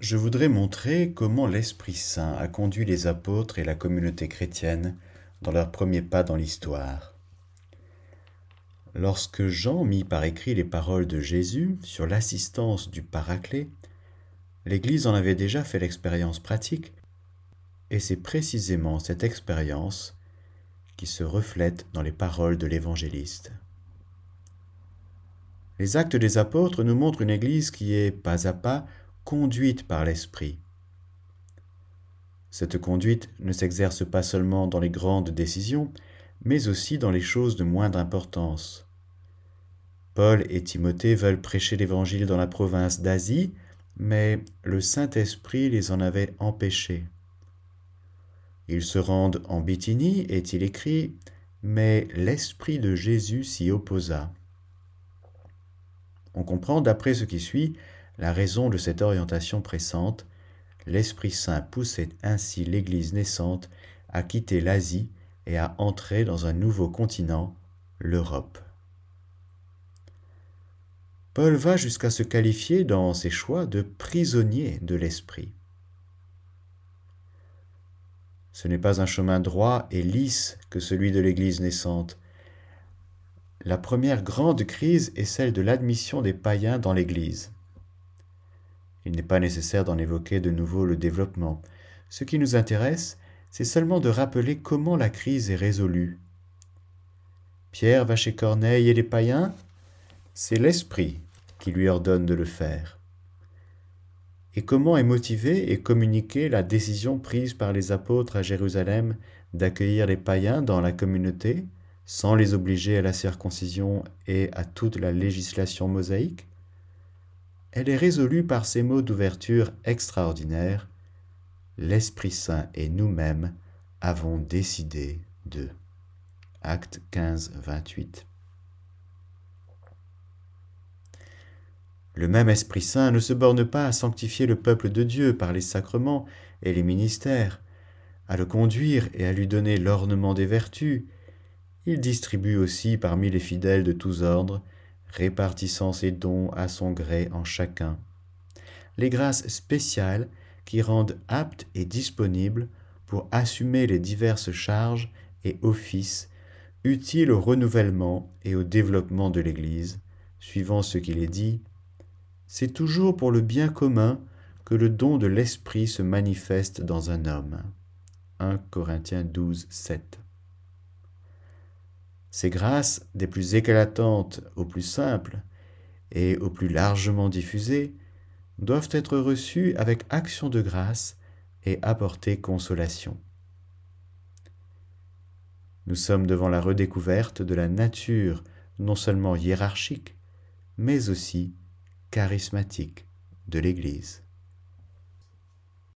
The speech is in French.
je voudrais montrer comment l'Esprit Saint a conduit les apôtres et la communauté chrétienne dans leurs premiers pas dans l'histoire. Lorsque Jean mit par écrit les paroles de Jésus sur l'assistance du Paraclet, l'Église en avait déjà fait l'expérience pratique, et c'est précisément cette expérience qui se reflète dans les paroles de l'évangéliste. Les actes des apôtres nous montrent une Église qui est pas à pas conduite par l'Esprit. Cette conduite ne s'exerce pas seulement dans les grandes décisions, mais aussi dans les choses de moindre importance. Paul et Timothée veulent prêcher l'Évangile dans la province d'Asie, mais le Saint-Esprit les en avait empêchés. Ils se rendent en Bithynie, est-il écrit, mais l'Esprit de Jésus s'y opposa. On comprend d'après ce qui suit la raison de cette orientation pressante. L'Esprit Saint poussait ainsi l'Église naissante à quitter l'Asie et à entrer dans un nouveau continent, l'Europe. Paul va jusqu'à se qualifier dans ses choix de prisonnier de l'Esprit. Ce n'est pas un chemin droit et lisse que celui de l'Église naissante, la première grande crise est celle de l'admission des païens dans l'Église. Il n'est pas nécessaire d'en évoquer de nouveau le développement. Ce qui nous intéresse, c'est seulement de rappeler comment la crise est résolue. Pierre va chez Corneille et les païens C'est l'Esprit qui lui ordonne de le faire. Et comment est motivée et communiquée la décision prise par les apôtres à Jérusalem d'accueillir les païens dans la communauté sans les obliger à la circoncision et à toute la législation mosaïque? Elle est résolue par ces mots d'ouverture extraordinaires. L'Esprit Saint et nous-mêmes avons décidé de. Acte 15, 28. Le même Esprit Saint ne se borne pas à sanctifier le peuple de Dieu par les sacrements et les ministères, à le conduire et à lui donner l'ornement des vertus, il distribue aussi parmi les fidèles de tous ordres, répartissant ses dons à son gré en chacun. Les grâces spéciales qui rendent aptes et disponibles pour assumer les diverses charges et offices utiles au renouvellement et au développement de l'Église, suivant ce qu'il est dit, c'est toujours pour le bien commun que le don de l'Esprit se manifeste dans un homme. 1 Corinthiens 12, 7. Ces grâces, des plus éclatantes aux plus simples et aux plus largement diffusées, doivent être reçues avec action de grâce et apporter consolation. Nous sommes devant la redécouverte de la nature non seulement hiérarchique, mais aussi charismatique de l'Église.